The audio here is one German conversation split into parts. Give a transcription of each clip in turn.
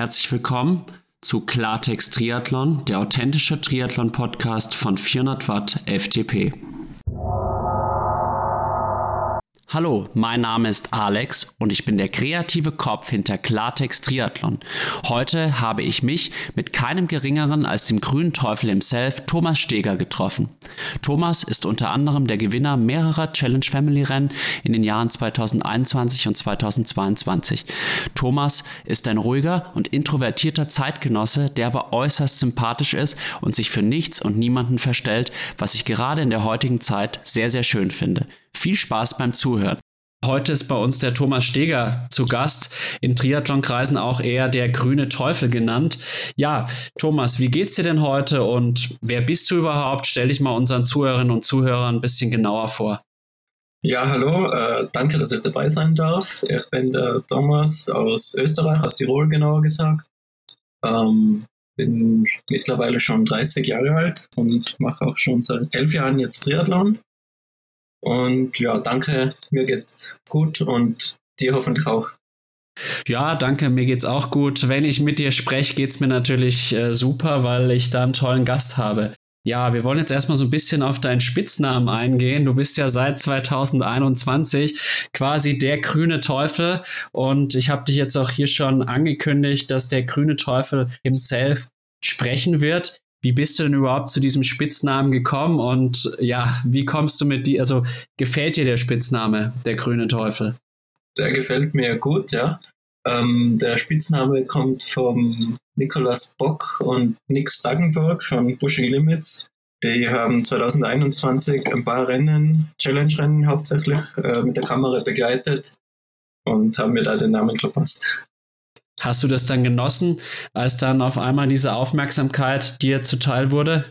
Herzlich willkommen zu Klartext Triathlon, der authentische Triathlon-Podcast von 400 Watt FTP. Hallo, mein Name ist Alex und ich bin der kreative Kopf hinter Klartext Triathlon. Heute habe ich mich mit keinem geringeren als dem grünen Teufel himself, Thomas Steger, getroffen. Thomas ist unter anderem der Gewinner mehrerer Challenge Family Rennen in den Jahren 2021 und 2022. Thomas ist ein ruhiger und introvertierter Zeitgenosse, der aber äußerst sympathisch ist und sich für nichts und niemanden verstellt, was ich gerade in der heutigen Zeit sehr, sehr schön finde. Viel Spaß beim Zuhören. Heute ist bei uns der Thomas Steger zu Gast, in Triathlonkreisen auch eher der grüne Teufel genannt. Ja, Thomas, wie geht's dir denn heute und wer bist du überhaupt? Stell dich mal unseren Zuhörerinnen und Zuhörern ein bisschen genauer vor. Ja, hallo, äh, danke, dass ich dabei sein darf. Ich bin der Thomas aus Österreich, aus Tirol genauer gesagt. Ähm, bin mittlerweile schon 30 Jahre alt und mache auch schon seit elf Jahren jetzt Triathlon. Und ja, danke, mir geht's gut und dir hoffentlich auch. Ja, danke, mir geht's auch gut. Wenn ich mit dir spreche, geht's mir natürlich äh, super, weil ich da einen tollen Gast habe. Ja, wir wollen jetzt erstmal so ein bisschen auf deinen Spitznamen eingehen. Du bist ja seit 2021 quasi der grüne Teufel und ich habe dich jetzt auch hier schon angekündigt, dass der grüne Teufel himself sprechen wird. Wie bist du denn überhaupt zu diesem Spitznamen gekommen und ja, wie kommst du mit die, also gefällt dir der Spitzname, der grüne Teufel? Der gefällt mir gut, ja. Ähm, der Spitzname kommt vom Nicolas Bock und Nick Staggenburg von Pushing Limits. Die haben 2021 ein paar Rennen, Challenge-Rennen hauptsächlich, äh, mit der Kamera begleitet und haben mir da den Namen verpasst. Hast du das dann genossen, als dann auf einmal diese Aufmerksamkeit dir zuteil wurde?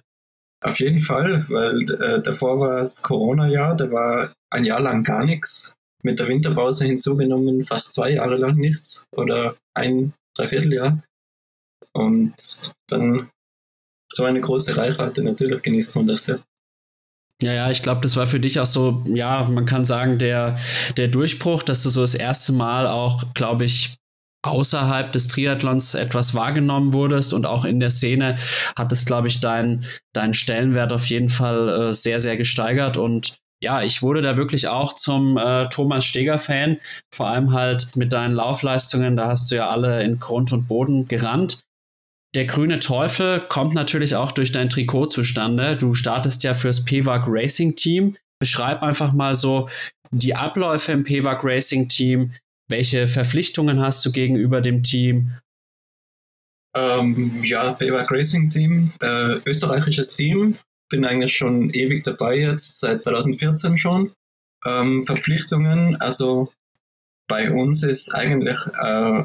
Auf jeden Fall, weil äh, davor war es Corona-Jahr, da war ein Jahr lang gar nichts. Mit der Winterpause hinzugenommen fast zwei Jahre lang nichts oder ein Dreivierteljahr. Und dann so eine große Reichweite, natürlich genießt man das ja. Ja, ja, ich glaube, das war für dich auch so, ja, man kann sagen, der, der Durchbruch, dass du so das erste Mal auch, glaube ich, außerhalb des Triathlons etwas wahrgenommen wurdest und auch in der Szene hat es, glaube ich, deinen dein Stellenwert auf jeden Fall äh, sehr, sehr gesteigert und ja, ich wurde da wirklich auch zum äh, Thomas Steger-Fan, vor allem halt mit deinen Laufleistungen, da hast du ja alle in Grund und Boden gerannt. Der grüne Teufel kommt natürlich auch durch dein Trikot zustande. Du startest ja fürs PWAG Racing Team. Beschreib einfach mal so die Abläufe im PWAG Racing Team, welche Verpflichtungen hast du gegenüber dem Team? Ähm, ja, Payback Racing Team, äh, österreichisches Team. Bin eigentlich schon ewig dabei jetzt, seit 2014 schon. Ähm, Verpflichtungen, also bei uns ist eigentlich, äh,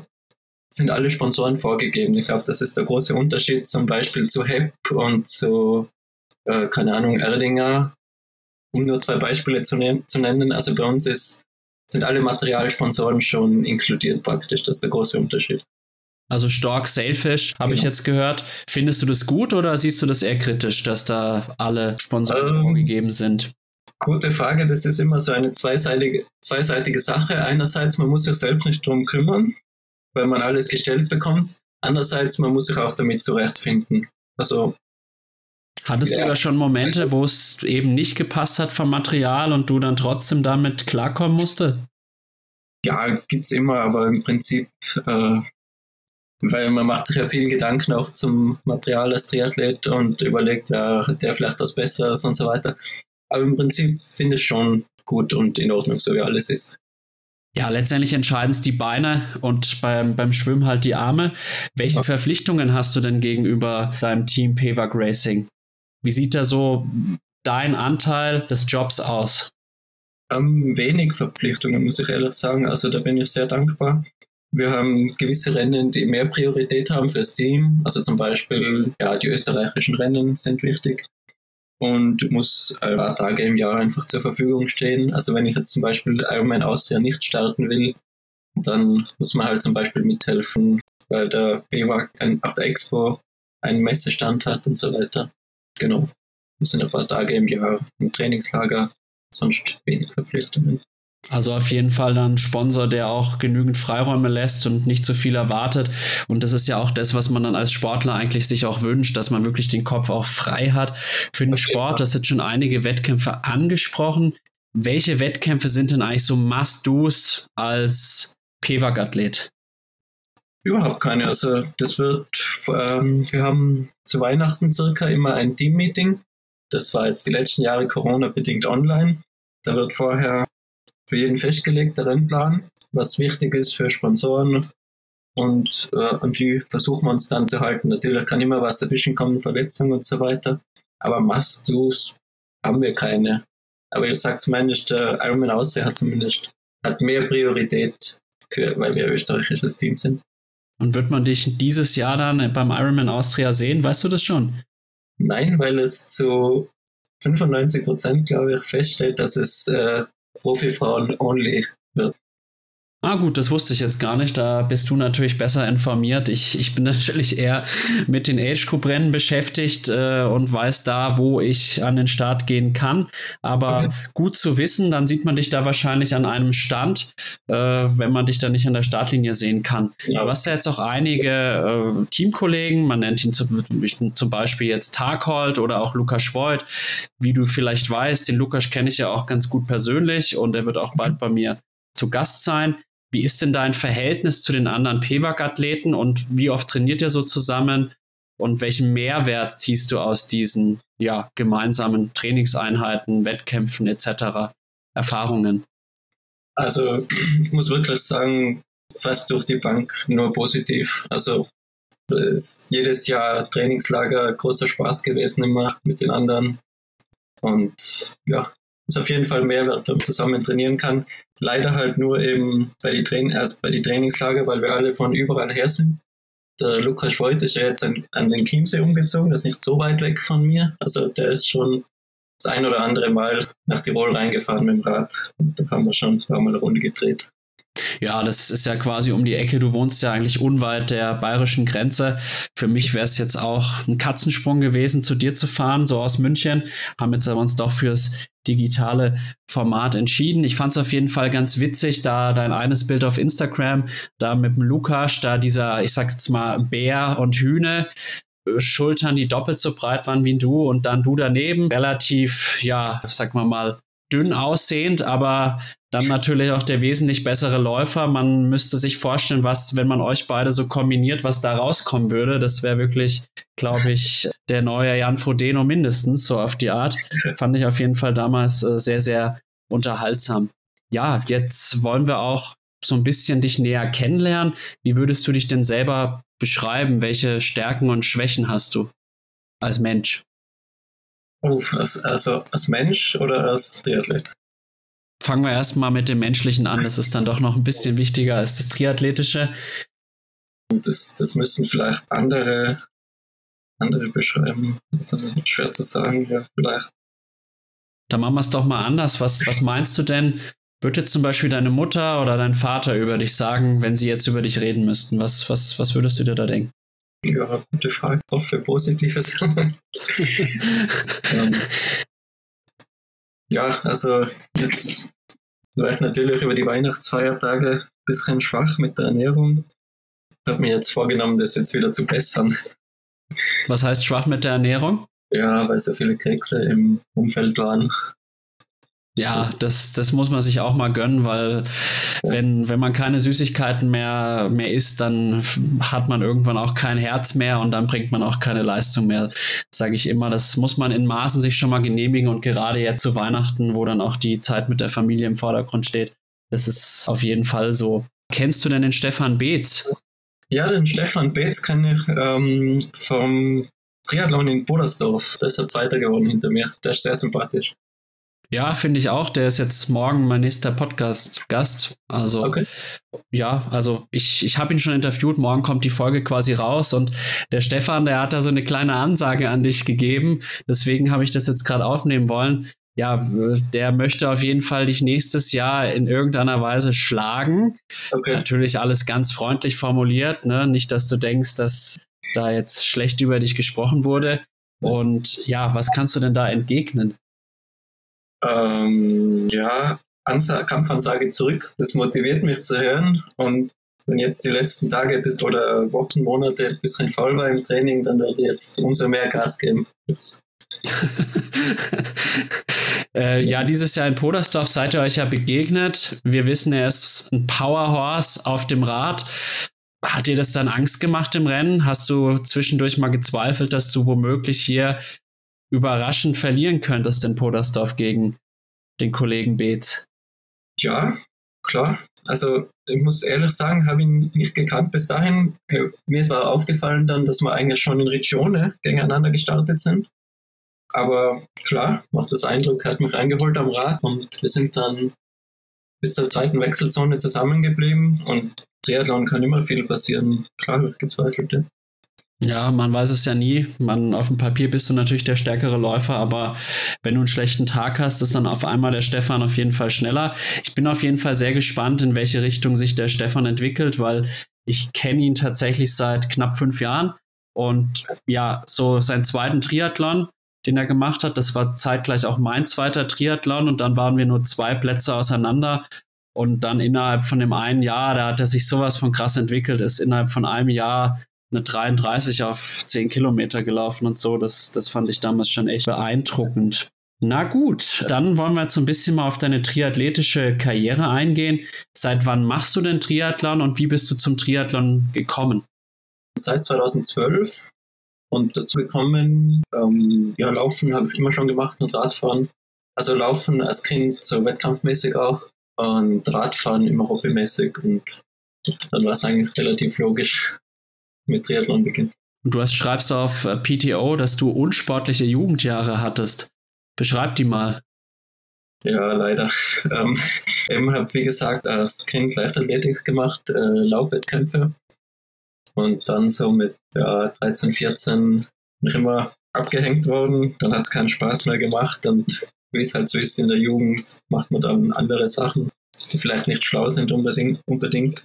sind alle Sponsoren vorgegeben. Ich glaube, das ist der große Unterschied zum Beispiel zu HEP und zu, äh, keine Ahnung, Erdinger, um nur zwei Beispiele zu, ne zu nennen. Also bei uns ist sind alle Materialsponsoren schon inkludiert praktisch. Das ist der große Unterschied. Also Stork Sailfish, habe genau. ich jetzt gehört. Findest du das gut oder siehst du das eher kritisch, dass da alle Sponsoren ähm, vorgegeben sind? Gute Frage. Das ist immer so eine zweiseitige, zweiseitige Sache. Einerseits, man muss sich selbst nicht drum kümmern, weil man alles gestellt bekommt. Andererseits, man muss sich auch damit zurechtfinden. Also Hattest ja. du da schon Momente, wo es eben nicht gepasst hat vom Material und du dann trotzdem damit klarkommen musste? Ja, gibt es immer, aber im Prinzip, äh, weil man macht sich ja viel Gedanken auch zum Material als Triathlet und überlegt, ja, hat der vielleicht was Besseres und so weiter. Aber im Prinzip finde ich schon gut und in Ordnung, so wie alles ist. Ja, letztendlich entscheiden es die Beine und beim, beim Schwimmen halt die Arme. Welche. Verpflichtungen hast du denn gegenüber deinem Team PWAG Racing? Wie sieht da so dein Anteil des Jobs aus? Ähm, wenig Verpflichtungen, muss ich ehrlich sagen. Also da bin ich sehr dankbar. Wir haben gewisse Rennen, die mehr Priorität haben fürs Team. Also zum Beispiel, ja, die österreichischen Rennen sind wichtig und muss ein paar Tage im Jahr einfach zur Verfügung stehen. Also wenn ich jetzt zum Beispiel Ironman Austria nicht starten will, dann muss man halt zum Beispiel mithelfen, weil der BWAG auf der Expo einen Messestand hat und so weiter. Genau. Das sind ein paar Tage im Jahr im Trainingslager, sonst wenig Verpflichtungen. Also auf jeden Fall dann Sponsor, der auch genügend Freiräume lässt und nicht zu viel erwartet. Und das ist ja auch das, was man dann als Sportler eigentlich sich auch wünscht, dass man wirklich den Kopf auch frei hat für den Sport. Das sind schon einige Wettkämpfe angesprochen. Welche Wettkämpfe sind denn eigentlich so Must-Dos als PWAG-Athlet? Überhaupt keine. Also das wird, ähm, wir haben zu Weihnachten circa immer ein Team-Meeting. Das war jetzt die letzten Jahre Corona-bedingt online. Da wird vorher für jeden festgelegter Rennplan, was wichtig ist für Sponsoren. Und äh, an die versuchen wir uns dann zu halten. Natürlich kann immer was dazwischen kommen, Verletzungen und so weiter. Aber Must-Dos haben wir keine. Aber ich sage zumindest, der Ironman Austria hat zumindest hat mehr Priorität, für, weil wir österreichisches Team sind. Und wird man dich dieses Jahr dann beim Ironman Austria sehen? Weißt du das schon? Nein, weil es zu 95 Prozent, glaube ich, feststellt, dass es äh, Profifrauen only wird. Ah gut, das wusste ich jetzt gar nicht. Da bist du natürlich besser informiert. Ich, ich bin natürlich eher mit den Age Group Rennen beschäftigt äh, und weiß da, wo ich an den Start gehen kann. Aber okay. gut zu wissen, dann sieht man dich da wahrscheinlich an einem Stand, äh, wenn man dich da nicht an der Startlinie sehen kann. Ja. Du hast ja jetzt auch einige äh, Teamkollegen, man nennt ihn zum, zum Beispiel jetzt Taghold oder auch Lukas Schwoid. Wie du vielleicht weißt, den Lukas kenne ich ja auch ganz gut persönlich und er wird auch bald bei mir zu Gast sein. Wie ist denn dein Verhältnis zu den anderen PWAG-Athleten und wie oft trainiert ihr so zusammen? Und welchen Mehrwert ziehst du aus diesen ja, gemeinsamen Trainingseinheiten, Wettkämpfen etc. Erfahrungen? Also ich muss wirklich sagen, fast durch die Bank nur positiv. Also ist jedes Jahr Trainingslager großer Spaß gewesen immer mit den anderen. Und ja, ist auf jeden Fall Mehrwert, wenn man zusammen trainieren kann. Leider halt nur eben bei die, Train erst bei die Trainingslager, weil wir alle von überall her sind. Der Lukas Voigt ist ja jetzt an, an den Chiemsee umgezogen, das ist nicht so weit weg von mir. Also der ist schon das ein oder andere Mal nach Tirol reingefahren mit dem Rad. Und da haben wir schon ein paar Mal eine Runde gedreht. Ja, das ist ja quasi um die Ecke. Du wohnst ja eigentlich unweit der bayerischen Grenze. Für mich wäre es jetzt auch ein Katzensprung gewesen, zu dir zu fahren, so aus München. Haben jetzt aber uns doch fürs digitale Format entschieden. Ich fand es auf jeden Fall ganz witzig, da dein eines Bild auf Instagram, da mit dem Lukas, da dieser, ich sag's jetzt mal, Bär und Hühne, Schultern, die doppelt so breit waren wie du und dann du daneben, relativ, ja, sag mal mal, dünn aussehend, aber dann natürlich auch der wesentlich bessere Läufer. Man müsste sich vorstellen, was, wenn man euch beide so kombiniert, was da rauskommen würde. Das wäre wirklich, glaube ich, der neue Jan Frodeno mindestens, so auf die Art. Fand ich auf jeden Fall damals äh, sehr, sehr unterhaltsam. Ja, jetzt wollen wir auch so ein bisschen dich näher kennenlernen. Wie würdest du dich denn selber beschreiben? Welche Stärken und Schwächen hast du als Mensch? Als, also als Mensch oder als Triathlet? Fangen wir erstmal mit dem Menschlichen an. Das ist dann doch noch ein bisschen wichtiger als das Triathletische. Das, das müssen vielleicht andere, andere beschreiben. Das ist schwer zu sagen, ja, vielleicht. Dann machen wir es doch mal anders. Was, was meinst du denn? Würde jetzt zum Beispiel deine Mutter oder dein Vater über dich sagen, wenn sie jetzt über dich reden müssten? Was, was, was würdest du dir da denken? Ja, gute Frage. Ich hoffe, Positives. ähm, ja, also jetzt war ich natürlich über die Weihnachtsfeiertage ein bisschen schwach mit der Ernährung. Ich habe mir jetzt vorgenommen, das jetzt wieder zu bessern. Was heißt schwach mit der Ernährung? Ja, weil so viele Kekse im Umfeld waren. Ja, das, das muss man sich auch mal gönnen, weil wenn, wenn man keine Süßigkeiten mehr, mehr isst, dann hat man irgendwann auch kein Herz mehr und dann bringt man auch keine Leistung mehr, sage ich immer. Das muss man in Maßen sich schon mal genehmigen und gerade jetzt zu Weihnachten, wo dann auch die Zeit mit der Familie im Vordergrund steht, das ist auf jeden Fall so. Kennst du denn den Stefan Beetz? Ja, den Stefan Beetz kenne ich ähm, vom Triathlon in Bodersdorf. Da ist er Zweiter geworden hinter mir. Der ist sehr sympathisch. Ja, finde ich auch. Der ist jetzt morgen mein nächster Podcast-Gast. Also, okay. ja, also ich, ich habe ihn schon interviewt. Morgen kommt die Folge quasi raus und der Stefan, der hat da so eine kleine Ansage an dich gegeben. Deswegen habe ich das jetzt gerade aufnehmen wollen. Ja, der möchte auf jeden Fall dich nächstes Jahr in irgendeiner Weise schlagen. Okay. Natürlich alles ganz freundlich formuliert, ne? Nicht, dass du denkst, dass da jetzt schlecht über dich gesprochen wurde. Und ja, was kannst du denn da entgegnen? Ähm, ja, Ansa Kampfansage zurück. Das motiviert mich zu hören. Und wenn jetzt die letzten Tage bis, oder Wochen, Monate ein bisschen faul war im Training, dann werde ich jetzt umso mehr Gas geben. äh, ja, dieses Jahr in Podersdorf seid ihr euch ja begegnet. Wir wissen, er ist ein Powerhorse auf dem Rad. Hat dir das dann Angst gemacht im Rennen? Hast du zwischendurch mal gezweifelt, dass du womöglich hier überraschend verlieren könntest in Podersdorf gegen den Kollegen Beetz? Ja, klar. Also ich muss ehrlich sagen, habe ihn nicht gekannt bis dahin. Äh, mir war aufgefallen dann, dass wir eigentlich schon in Regione gegeneinander gestartet sind. Aber klar, macht das Eindruck, hat mich reingeholt am Rad und wir sind dann bis zur zweiten Wechselzone zusammengeblieben und Triathlon kann immer viel passieren. Klar, gezweifelt. Ja. Man weiß es ja nie. Man, auf dem Papier bist du natürlich der stärkere Läufer, aber wenn du einen schlechten Tag hast, ist dann auf einmal der Stefan auf jeden Fall schneller. Ich bin auf jeden Fall sehr gespannt, in welche Richtung sich der Stefan entwickelt, weil ich kenne ihn tatsächlich seit knapp fünf Jahren und ja, so seinen zweiten Triathlon, den er gemacht hat, das war zeitgleich auch mein zweiter Triathlon und dann waren wir nur zwei Plätze auseinander und dann innerhalb von dem einen Jahr, da hat er sich sowas von krass entwickelt, ist innerhalb von einem Jahr eine 33 auf 10 Kilometer gelaufen und so. Das, das fand ich damals schon echt beeindruckend. Na gut, dann wollen wir jetzt ein bisschen mal auf deine triathletische Karriere eingehen. Seit wann machst du denn Triathlon und wie bist du zum Triathlon gekommen? Seit 2012 und dazu gekommen, ähm, ja, Laufen habe ich immer schon gemacht und Radfahren. Also Laufen als Kind so wettkampfmäßig auch und Radfahren immer hobbymäßig und dann war es eigentlich relativ logisch, mit Triathlon beginnt. Du hast, schreibst auf äh, PTO, dass du unsportliche Jugendjahre hattest. Beschreib die mal. Ja, leider. Ähm, eben habe, wie gesagt, als Kind Leichtathletik gemacht, äh, Laufwettkämpfe. Und dann so mit ja, 13, 14 noch immer abgehängt worden. Dann hat es keinen Spaß mehr gemacht. Und wie es halt so ist in der Jugend, macht man dann andere Sachen, die vielleicht nicht schlau sind unbedingt. unbedingt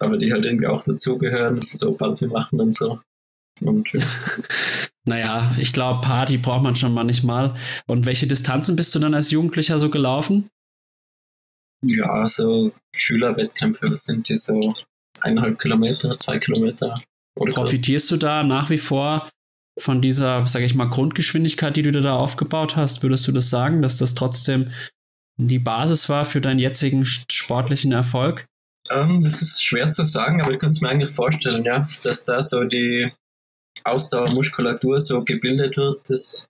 aber die halt irgendwie auch dazugehören, so Party machen und so. Und, ja. naja, ich glaube, Party braucht man schon manchmal. Und welche Distanzen bist du dann als Jugendlicher so gelaufen? Ja, so Schülerwettkämpfe, das sind die so eineinhalb Kilometer, zwei Kilometer. Profitierst du da nach wie vor von dieser, sage ich mal, Grundgeschwindigkeit, die du da aufgebaut hast? Würdest du das sagen, dass das trotzdem die Basis war für deinen jetzigen sportlichen Erfolg? Ähm, das ist schwer zu sagen, aber ich könnte es mir eigentlich vorstellen, ja, dass da so die Ausdauermuskulatur so gebildet wird. Das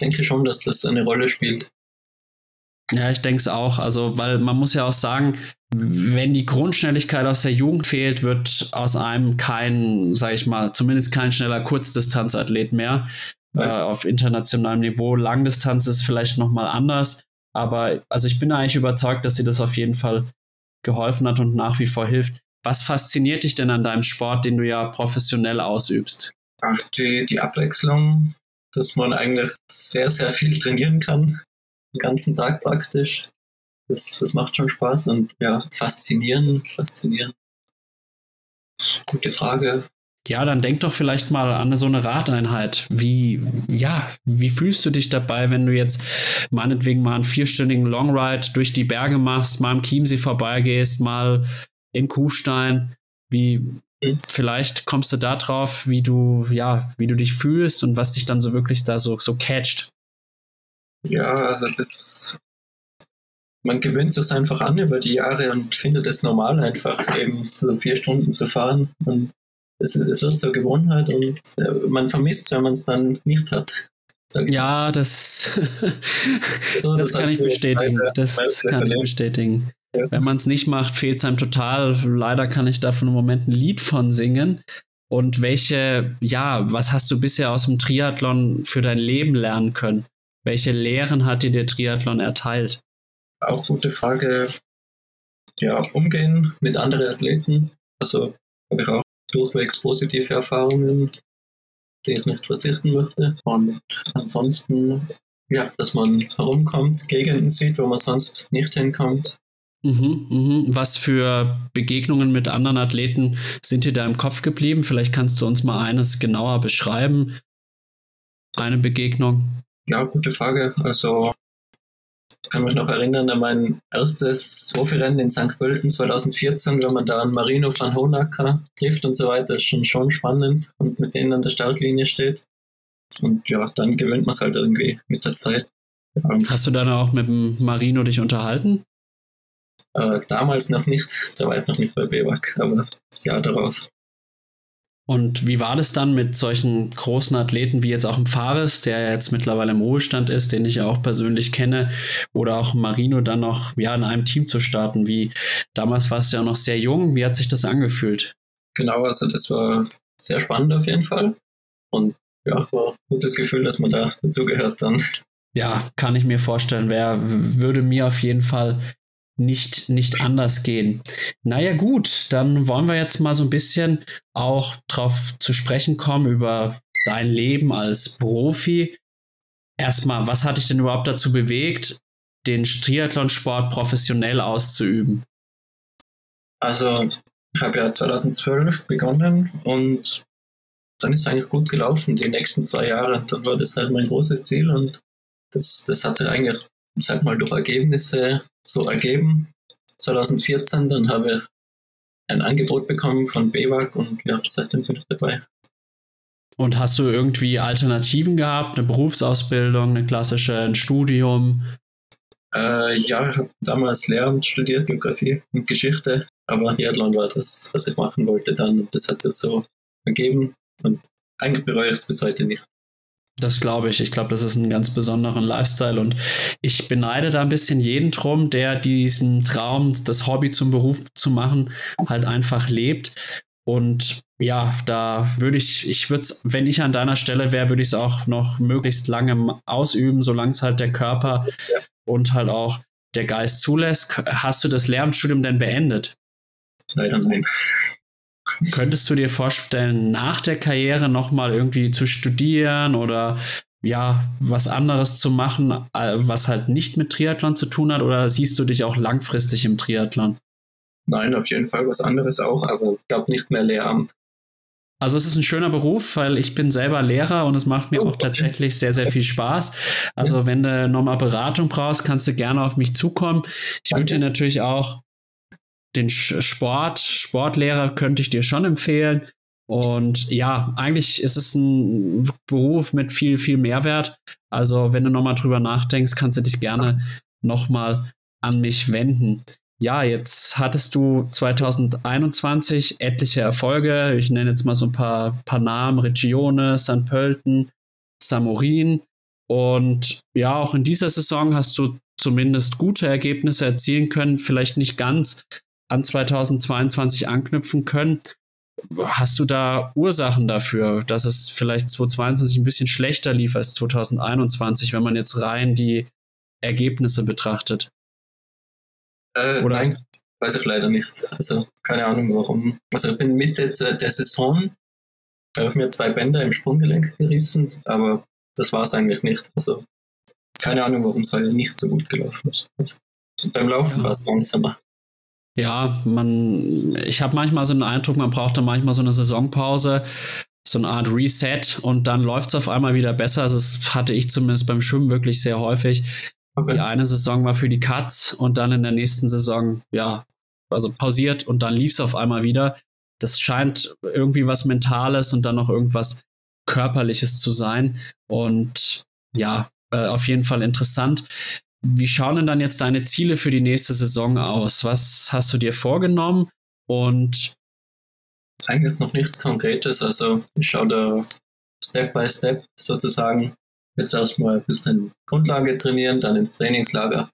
denke ich schon, dass das eine Rolle spielt. Ja, ich denke es auch. Also, weil man muss ja auch sagen, wenn die Grundschnelligkeit aus der Jugend fehlt, wird aus einem kein, sag ich mal, zumindest kein schneller Kurzdistanzathlet mehr äh, auf internationalem Niveau. Langdistanz ist vielleicht nochmal anders. Aber also ich bin eigentlich überzeugt, dass sie das auf jeden Fall geholfen hat und nach wie vor hilft. Was fasziniert dich denn an deinem Sport, den du ja professionell ausübst? Ach, die, die Abwechslung, dass man eigentlich sehr, sehr viel trainieren kann. Den ganzen Tag praktisch. Das, das macht schon Spaß und ja, faszinierend, faszinierend. Gute Frage. Ja, dann denk doch vielleicht mal an so eine Radeinheit. Wie, ja, wie fühlst du dich dabei, wenn du jetzt meinetwegen mal einen vierstündigen Longride durch die Berge machst, mal am Chiemsee vorbeigehst, mal in Kufstein? Wie, vielleicht kommst du da drauf, wie du, ja, wie du dich fühlst und was dich dann so wirklich da so, so catcht. Ja, also das, man gewöhnt sich einfach an über die Jahre und findet es normal, einfach eben so vier Stunden zu fahren und es, es wird zur Gewohnheit und äh, man vermisst, wenn man es dann nicht hat. Ja, das, so, das, das kann ich bestätigen. Meine, das meine kann ich bestätigen. Ja. Wenn man es nicht macht, fehlt es einem total. Leider kann ich davon im Moment ein Lied von singen. Und welche, ja, was hast du bisher aus dem Triathlon für dein Leben lernen können? Welche Lehren hat dir der Triathlon erteilt? Auch gute Frage. Ja, umgehen mit anderen Athleten. Also habe ich auch durchwegs positive Erfahrungen, die ich nicht verzichten möchte. Und ansonsten, ja, dass man herumkommt, Gegenden sieht, wo man sonst nicht hinkommt. Mhm, mhm. Was für Begegnungen mit anderen Athleten sind dir da im Kopf geblieben? Vielleicht kannst du uns mal eines genauer beschreiben. Eine Begegnung. Ja, gute Frage. Also kann mich noch erinnern an mein erstes Profirennen in St. Pölten 2014, wenn man da an Marino van Honacker trifft und so weiter, ist schon, schon spannend und mit denen an der Startlinie steht. Und ja, dann gewöhnt man es halt irgendwie mit der Zeit. Hast du dann auch mit dem Marino dich unterhalten? Äh, damals noch nicht, da war ich noch nicht bei BWAC, aber das Jahr darauf. Und wie war das dann mit solchen großen Athleten wie jetzt auch im Fares, der jetzt mittlerweile im Ruhestand ist, den ich ja auch persönlich kenne, oder auch Marino dann noch ja, in einem Team zu starten? Wie damals warst du ja noch sehr jung, wie hat sich das angefühlt? Genau, also das war sehr spannend auf jeden Fall. Und ja, war ein gutes Gefühl, dass man da dazugehört dann. Ja, kann ich mir vorstellen. Wer würde mir auf jeden Fall nicht, nicht anders gehen. Naja gut, dann wollen wir jetzt mal so ein bisschen auch drauf zu sprechen kommen über dein Leben als Profi. Erstmal, was hat dich denn überhaupt dazu bewegt, den Triathlonsport professionell auszuüben? Also, ich habe ja 2012 begonnen und dann ist es eigentlich gut gelaufen, die nächsten zwei Jahre. Dann war das halt mein großes Ziel und das, das hat sich eigentlich, ich sag mal, durch Ergebnisse so ergeben. 2014, dann habe ich ein Angebot bekommen von BWAG und ja, seitdem bin ich dabei. Und hast du irgendwie Alternativen gehabt, eine Berufsausbildung, eine klassische, ein Studium? Äh, ja, ich habe damals Lehramt studiert, Geografie und Geschichte, aber Triathlon war das, was ich machen wollte dann und das hat sich so ergeben und eigentlich bereue ich es bis heute nicht. Das glaube ich. Ich glaube, das ist ein ganz besonderen Lifestyle und ich beneide da ein bisschen jeden drum, der diesen Traum, das Hobby zum Beruf zu machen, halt einfach lebt. Und ja, da würde ich, ich würde es, wenn ich an deiner Stelle wäre, würde ich es auch noch möglichst lange ausüben, solange es halt der Körper ja. und halt auch der Geist zulässt. Hast du das Lehramtsstudium denn beendet? Leider nein. Könntest du dir vorstellen, nach der Karriere nochmal irgendwie zu studieren oder ja, was anderes zu machen, äh, was halt nicht mit Triathlon zu tun hat? Oder siehst du dich auch langfristig im Triathlon? Nein, auf jeden Fall was anderes auch, aber ich glaube nicht mehr Lehramt. Also es ist ein schöner Beruf, weil ich bin selber Lehrer und es macht mir oh, auch tatsächlich sehr, sehr viel Spaß. Also wenn du nochmal Beratung brauchst, kannst du gerne auf mich zukommen. Ich würde dir natürlich auch den Sport, Sportlehrer könnte ich dir schon empfehlen. Und ja, eigentlich ist es ein Beruf mit viel, viel Mehrwert. Also, wenn du nochmal drüber nachdenkst, kannst du dich gerne nochmal an mich wenden. Ja, jetzt hattest du 2021 etliche Erfolge. Ich nenne jetzt mal so ein paar, paar Namen: Regione, St. Pölten, Samorin. Und ja, auch in dieser Saison hast du zumindest gute Ergebnisse erzielen können. Vielleicht nicht ganz an 2022 anknüpfen können. Hast du da Ursachen dafür, dass es vielleicht 2022 ein bisschen schlechter lief als 2021, wenn man jetzt rein die Ergebnisse betrachtet? Äh, Oder? Nein, weiß ich leider nicht. Also keine Ahnung warum. Also ich bin Mitte der Saison, da habe ich mir zwei Bänder im Sprunggelenk gerissen, aber das war es eigentlich nicht. Also keine Ahnung, warum es heute nicht so gut gelaufen ist. Also, beim Laufen ja. war es langsamer. Ja, man, ich habe manchmal so einen Eindruck, man braucht dann manchmal so eine Saisonpause, so eine Art Reset und dann läuft es auf einmal wieder besser. Also das hatte ich zumindest beim Schwimmen wirklich sehr häufig. Okay. Die eine Saison war für die Cuts und dann in der nächsten Saison, ja, also pausiert und dann lief es auf einmal wieder. Das scheint irgendwie was Mentales und dann noch irgendwas Körperliches zu sein. Und ja, äh, auf jeden Fall interessant. Wie schauen denn dann jetzt deine Ziele für die nächste Saison aus? Was hast du dir vorgenommen? Und eigentlich noch nichts Konkretes. Also ich schaue da Step by Step sozusagen. Jetzt erstmal ein bisschen Grundlage trainieren, dann ins Trainingslager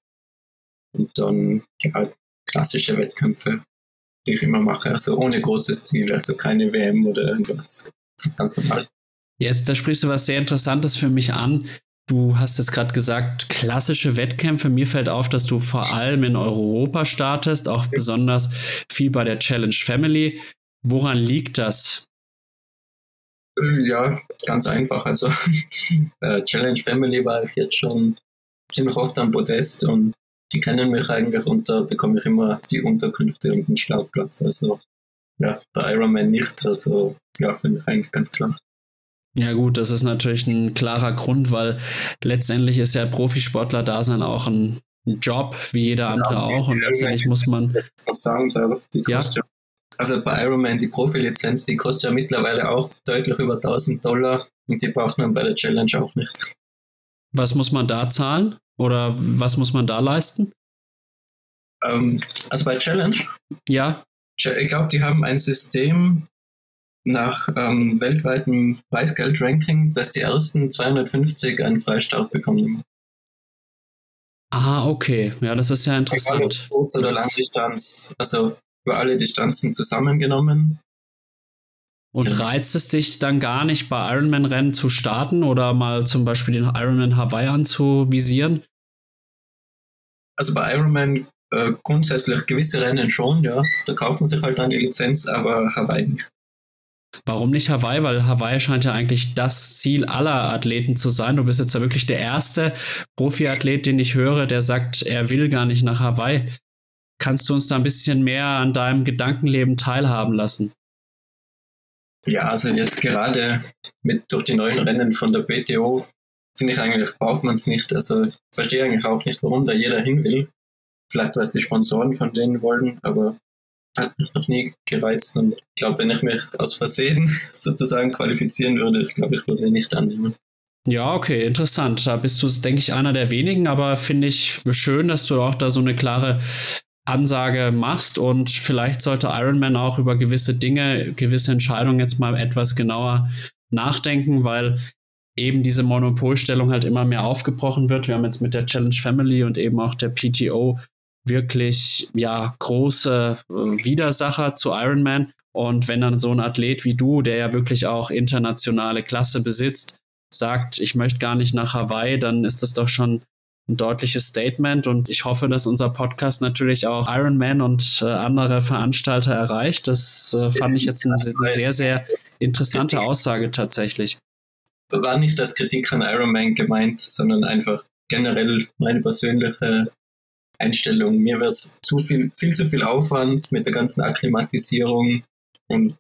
und dann ja, klassische Wettkämpfe, die ich immer mache. Also ohne großes Ziel, also keine WM oder irgendwas. Ganz normal. Jetzt, da sprichst du was sehr Interessantes für mich an. Du hast jetzt gerade gesagt, klassische Wettkämpfe. Mir fällt auf, dass du vor allem in Europa startest, auch besonders viel bei der Challenge Family. Woran liegt das? Ja, ganz einfach. Also äh, Challenge Family war ich jetzt schon ziemlich oft am Podest und die kennen mich eigentlich und da bekomme ich immer die Unterkünfte und den Startplatz. Also ja, bei Ironman nicht. Also ja, finde ich eigentlich ganz klar. Ja gut, das ist natürlich ein klarer Grund, weil letztendlich ist ja Profisportler-Dasein auch ein Job wie jeder andere ja, auch und letztendlich muss man. Sagen ja? Also bei Ironman, die Profilizenz, die kostet ja mittlerweile auch deutlich über 1000 Dollar und die braucht man bei der Challenge auch nicht. Was muss man da zahlen oder was muss man da leisten? Ähm, also bei Challenge? Ja. Ich glaube, die haben ein System nach ähm, weltweitem Preisgeld-Ranking, dass die ersten 250 einen Freistart bekommen. Ah, okay. Ja, das ist ja interessant. Kurz- oder Langdistanz, also über alle Distanzen zusammengenommen. Und genau. reizt es dich dann gar nicht, bei Ironman-Rennen zu starten oder mal zum Beispiel den Ironman Hawaii anzuvisieren? Also bei Ironman äh, grundsätzlich gewisse Rennen schon, ja. Da kauft man sich halt dann die Lizenz, aber Hawaii nicht. Warum nicht Hawaii? Weil Hawaii scheint ja eigentlich das Ziel aller Athleten zu sein. Du bist jetzt ja wirklich der erste Profiathlet, den ich höre, der sagt, er will gar nicht nach Hawaii. Kannst du uns da ein bisschen mehr an deinem Gedankenleben teilhaben lassen? Ja, also jetzt gerade mit durch die neuen Rennen von der BTO finde ich eigentlich, braucht man es nicht. Also ich verstehe eigentlich auch nicht, warum da jeder hin will. Vielleicht, es die Sponsoren von denen wollen, aber hat mich noch nie gereizt. Und ich glaube, wenn ich mich aus Versehen sozusagen qualifizieren würde, ich glaube, ich würde ihn nicht annehmen. Ja, okay, interessant. Da bist du, denke ich, einer der wenigen, aber finde ich schön, dass du auch da so eine klare Ansage machst und vielleicht sollte Ironman auch über gewisse Dinge, gewisse Entscheidungen jetzt mal etwas genauer nachdenken, weil eben diese Monopolstellung halt immer mehr aufgebrochen wird. Wir haben jetzt mit der Challenge Family und eben auch der PTO wirklich ja große äh, Widersacher zu Ironman. Und wenn dann so ein Athlet wie du, der ja wirklich auch internationale Klasse besitzt, sagt, ich möchte gar nicht nach Hawaii, dann ist das doch schon ein deutliches Statement. Und ich hoffe, dass unser Podcast natürlich auch Ironman und äh, andere Veranstalter erreicht. Das äh, fand ich jetzt eine sehr, sehr interessante Aussage tatsächlich. War nicht das Kritik an Ironman gemeint, sondern einfach generell meine persönliche Einstellung. Mir wäre es zu viel, viel zu viel Aufwand mit der ganzen Akklimatisierung und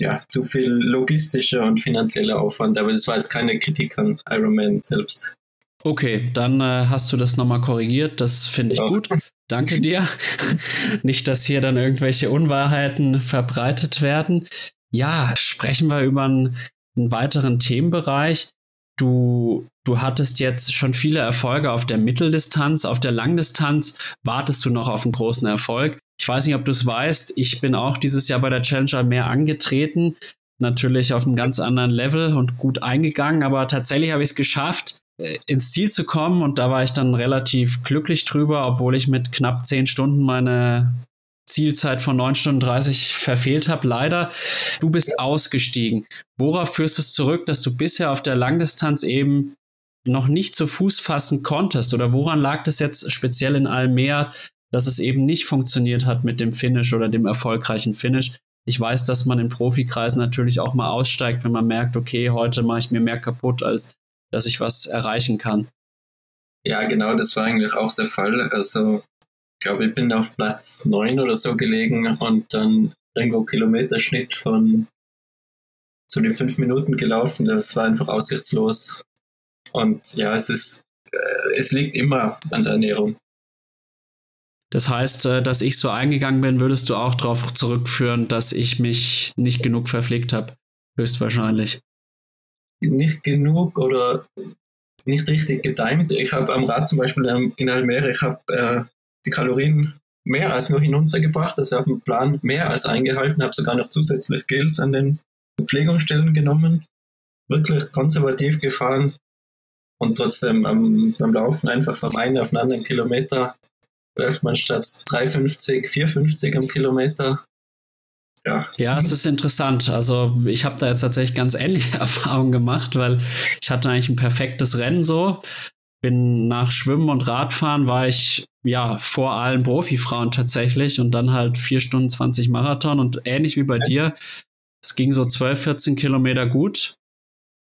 ja, zu viel logistischer und finanzieller Aufwand. Aber das war jetzt keine Kritik an Ironman selbst. Okay, dann äh, hast du das nochmal korrigiert. Das finde ich ja. gut. Danke dir. Nicht, dass hier dann irgendwelche Unwahrheiten verbreitet werden. Ja, sprechen wir über einen, einen weiteren Themenbereich. Du, du hattest jetzt schon viele Erfolge auf der Mitteldistanz, auf der Langdistanz wartest du noch auf einen großen Erfolg. Ich weiß nicht, ob du es weißt, ich bin auch dieses Jahr bei der Challenger mehr angetreten, natürlich auf einem ganz anderen Level und gut eingegangen, aber tatsächlich habe ich es geschafft, äh, ins Ziel zu kommen und da war ich dann relativ glücklich drüber, obwohl ich mit knapp zehn Stunden meine Zielzeit von 9 Stunden 30 verfehlt habe, leider. Du bist ausgestiegen. Worauf führst du es zurück, dass du bisher auf der Langdistanz eben noch nicht zu Fuß fassen konntest? Oder woran lag das jetzt speziell in Almere, dass es eben nicht funktioniert hat mit dem Finish oder dem erfolgreichen Finish? Ich weiß, dass man in Profikreisen natürlich auch mal aussteigt, wenn man merkt, okay, heute mache ich mir mehr kaputt, als dass ich was erreichen kann. Ja, genau, das war eigentlich auch der Fall. Also ich glaube, ich bin auf Platz 9 oder so gelegen und dann irgendwo Kilometerschnitt von zu den fünf Minuten gelaufen. Das war einfach aussichtslos. Und ja, es ist, äh, es liegt immer an der Ernährung. Das heißt, äh, dass ich so eingegangen bin, würdest du auch darauf zurückführen, dass ich mich nicht genug verpflegt habe. Höchstwahrscheinlich. Nicht genug oder nicht richtig getimt. Ich habe am Rad zum Beispiel in Almere, ich habe äh, die Kalorien mehr als nur hinuntergebracht. Also ich habe den Plan mehr als eingehalten, habe sogar noch zusätzlich Gels an den Pflegungsstellen genommen. Wirklich konservativ gefahren und trotzdem am, beim Laufen einfach vom einen auf den anderen Kilometer läuft man statt 3,50, 4,50 am Kilometer. Ja. ja, es ist interessant. Also ich habe da jetzt tatsächlich ganz ähnliche Erfahrungen gemacht, weil ich hatte eigentlich ein perfektes Rennen so bin nach Schwimmen und Radfahren war ich ja vor allen Profifrauen tatsächlich und dann halt vier Stunden 20 Marathon und ähnlich wie bei dir. Es ging so 12, 14 Kilometer gut.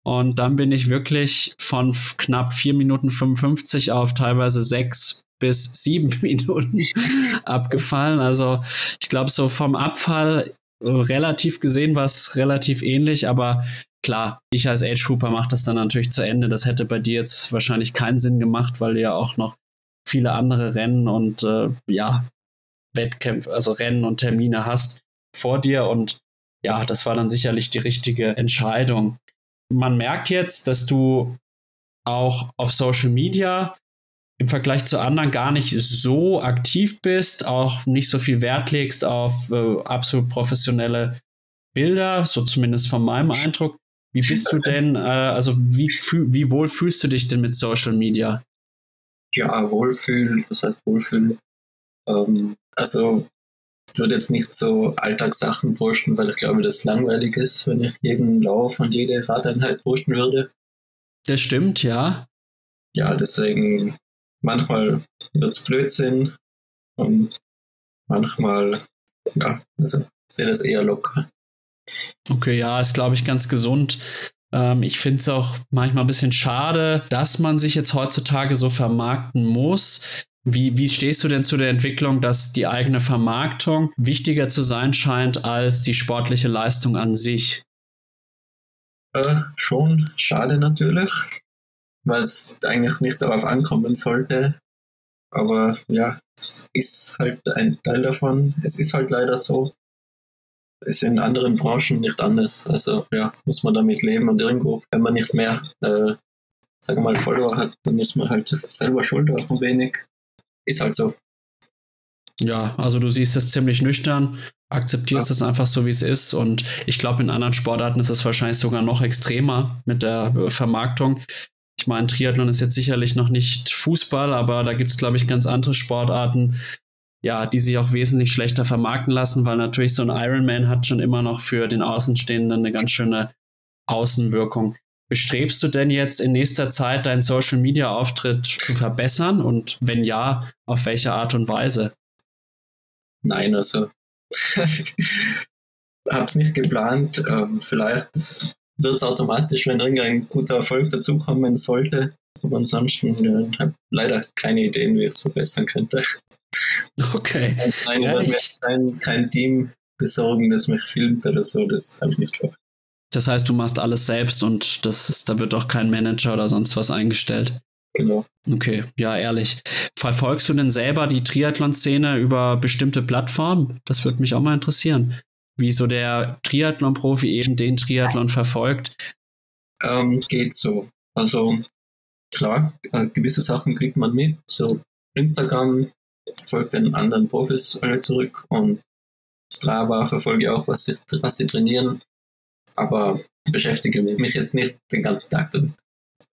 Und dann bin ich wirklich von knapp 4 Minuten 55 auf teilweise 6 bis 7 Minuten abgefallen. Also ich glaube, so vom Abfall relativ gesehen war es relativ ähnlich, aber klar, ich als Age Trooper mache das dann natürlich zu Ende. Das hätte bei dir jetzt wahrscheinlich keinen Sinn gemacht, weil du ja auch noch viele andere Rennen und äh, ja, Wettkämpfe, also Rennen und Termine hast vor dir und ja, das war dann sicherlich die richtige Entscheidung. Man merkt jetzt, dass du auch auf Social Media im Vergleich zu anderen gar nicht so aktiv bist, auch nicht so viel Wert legst auf äh, absolut professionelle Bilder, so zumindest von meinem Eindruck. Wie bist du denn, äh, also wie, wie wohl fühlst du dich denn mit Social Media? Ja, Wohlfühl, das heißt Wohlfühl. Ähm, also ich würde jetzt nicht so Alltagssachen posten, weil ich glaube, das langweilig ist, wenn ich jeden Lauf und jede Radeinheit posten würde. Das stimmt, ja. Ja, deswegen manchmal wird es Blödsinn und manchmal, ja, also sehe das eher locker. Okay, ja, ist glaube ich ganz gesund. Ähm, ich finde es auch manchmal ein bisschen schade, dass man sich jetzt heutzutage so vermarkten muss. Wie, wie stehst du denn zu der Entwicklung, dass die eigene Vermarktung wichtiger zu sein scheint als die sportliche Leistung an sich? Äh, schon schade natürlich, weil es eigentlich nicht darauf ankommen sollte. Aber ja, es ist halt ein Teil davon. Es ist halt leider so ist in anderen Branchen nicht anders. Also ja, muss man damit leben und irgendwo, wenn man nicht mehr, äh, sagen wir mal, Follower hat, dann ist man halt selber schuld auch ein wenig. Ist halt so. Ja, also du siehst es ziemlich nüchtern, akzeptierst es ja. einfach so, wie es ist. Und ich glaube, in anderen Sportarten ist es wahrscheinlich sogar noch extremer mit der äh, Vermarktung. Ich meine, Triathlon ist jetzt sicherlich noch nicht Fußball, aber da gibt es, glaube ich, ganz andere Sportarten, ja, die sich auch wesentlich schlechter vermarkten lassen, weil natürlich so ein Ironman hat schon immer noch für den Außenstehenden eine ganz schöne Außenwirkung. Bestrebst du denn jetzt in nächster Zeit deinen Social Media Auftritt zu verbessern und wenn ja, auf welche Art und Weise? Nein, also habe es nicht geplant. Ähm, vielleicht wird es automatisch, wenn irgendein guter Erfolg dazukommen sollte. Aber ansonsten ja, habe leider keine Ideen, wie es verbessern könnte. Okay. Nein, ja, ich kein, kein Team besorgen, das mich filmt oder so, das habe ich nicht vor. Das heißt, du machst alles selbst und das, da wird auch kein Manager oder sonst was eingestellt. Genau. Okay, ja, ehrlich. Verfolgst du denn selber die Triathlon-Szene über bestimmte Plattformen? Das würde mich auch mal interessieren. Wie so der Triathlon-Profi eben den Triathlon verfolgt? Ähm, geht so. Also klar, äh, gewisse Sachen kriegt man mit. So Instagram, folgt den anderen Profis alle zurück und Strava verfolge auch, was sie, was sie trainieren, aber beschäftige mich jetzt nicht den ganzen Tag damit.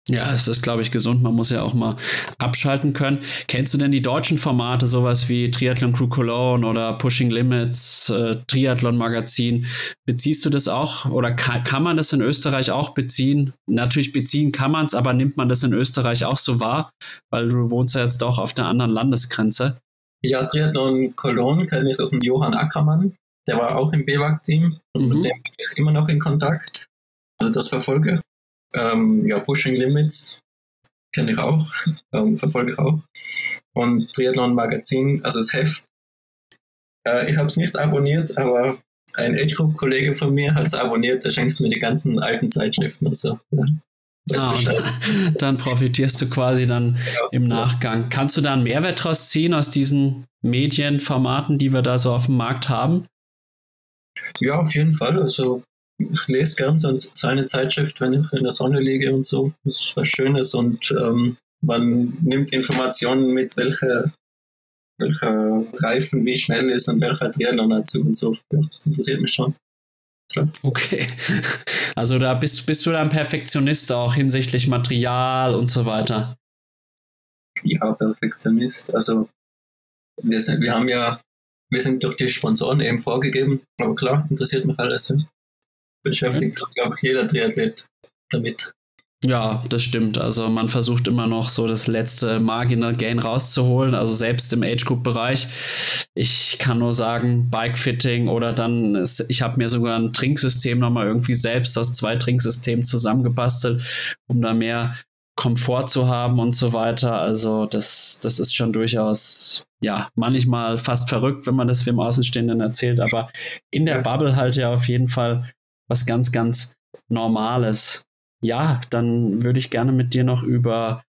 Ja, es ist, glaube ich, gesund. Man muss ja auch mal abschalten können. Kennst du denn die deutschen Formate, sowas wie Triathlon Crew Cologne oder Pushing Limits, äh, Triathlon Magazin? Beziehst du das auch oder kann, kann man das in Österreich auch beziehen? Natürlich beziehen kann man es, aber nimmt man das in Österreich auch so wahr? Weil du wohnst ja jetzt doch auf der anderen Landesgrenze. Ja, Triathlon Cologne kenne ich durch den Johann Ackermann. Der war auch im BWAG-Team und mhm. mit dem bin ich immer noch in Kontakt. Also das verfolge. Ähm, ja, Pushing Limits kenne ich auch, ähm, verfolge ich auch. Und Triathlon Magazin, also das Heft. Äh, ich habe es nicht abonniert, aber ein Age Group Kollege von mir hat es abonniert. Der schenkt mir die ganzen alten Zeitschriften. Also, ja. Ah, dann profitierst du quasi dann ja, im Nachgang. Kannst du da einen Mehrwert draus ziehen aus diesen Medienformaten, die wir da so auf dem Markt haben? Ja, auf jeden Fall. Also ich lese gern so, eine Zeitschrift, wenn ich in der Sonne liege und so. Das ist was Schönes und ähm, man nimmt Informationen mit, welche, welcher Reifen wie schnell ist und welcher Triathlon-Anzug und so. Ja, das interessiert mich schon. Klar. Okay. Also da bist, bist du dann Perfektionist auch hinsichtlich Material und so weiter. Ja, Perfektionist. Also wir sind, wir haben ja, wir sind durch die Sponsoren eben vorgegeben, aber klar, interessiert mich alles. Ja. Beschäftigt sich, glaube ich, jeder Triathlet damit. Ja, das stimmt. Also man versucht immer noch so das letzte Marginal Gain rauszuholen, also selbst im Age Group Bereich. Ich kann nur sagen, Bike Fitting oder dann, ist, ich habe mir sogar ein Trinksystem nochmal irgendwie selbst aus zwei Trinksystemen zusammengebastelt, um da mehr Komfort zu haben und so weiter. Also das, das ist schon durchaus, ja, manchmal fast verrückt, wenn man das dem Außenstehenden erzählt, aber in der Bubble halt ja auf jeden Fall was ganz, ganz Normales ja, dann würde ich gerne mit dir noch über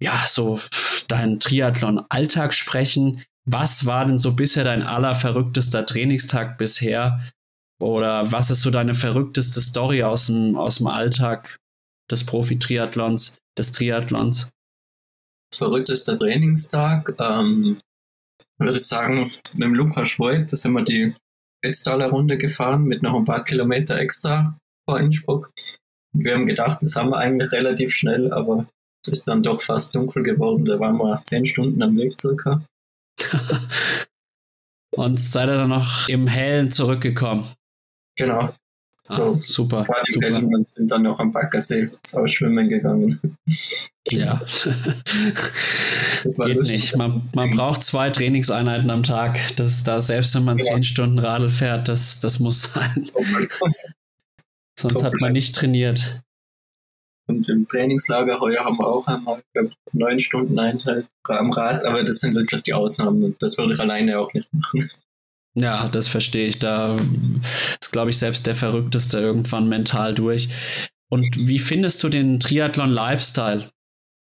ja, so deinen Triathlon-Alltag sprechen. Was war denn so bisher dein allerverrücktester Trainingstag bisher? Oder was ist so deine verrückteste Story aus dem, aus dem Alltag des Profi-Triathlons, des Triathlons? Verrücktester Trainingstag, ähm, würde ich sagen, mit dem Lukas Schwoid, da sind wir die Wetztaler Runde gefahren mit noch ein paar Kilometer extra vor Innsbruck. Und wir haben gedacht, das haben wir eigentlich relativ schnell, aber es ist dann doch fast dunkel geworden. Da waren wir zehn Stunden am Weg circa. Und seid ihr dann noch im Hellen zurückgekommen? Genau. So, ah, super. super. Und sind dann noch am Baggersee ausschwimmen gegangen. Ja. das Geht lustig. nicht. Man, man braucht zwei Trainingseinheiten am Tag. Das da, selbst wenn man ja. zehn Stunden Radl fährt, das, das muss sein. Sonst hat man nicht trainiert. Und im Trainingslager heuer haben wir auch einmal, neun Stunden Einheit am Rad, aber das sind wirklich die Ausnahmen und das würde ich alleine auch nicht machen. Ja, das verstehe ich. Da ist, glaube ich, selbst der Verrückteste irgendwann mental durch. Und wie findest du den Triathlon-Lifestyle?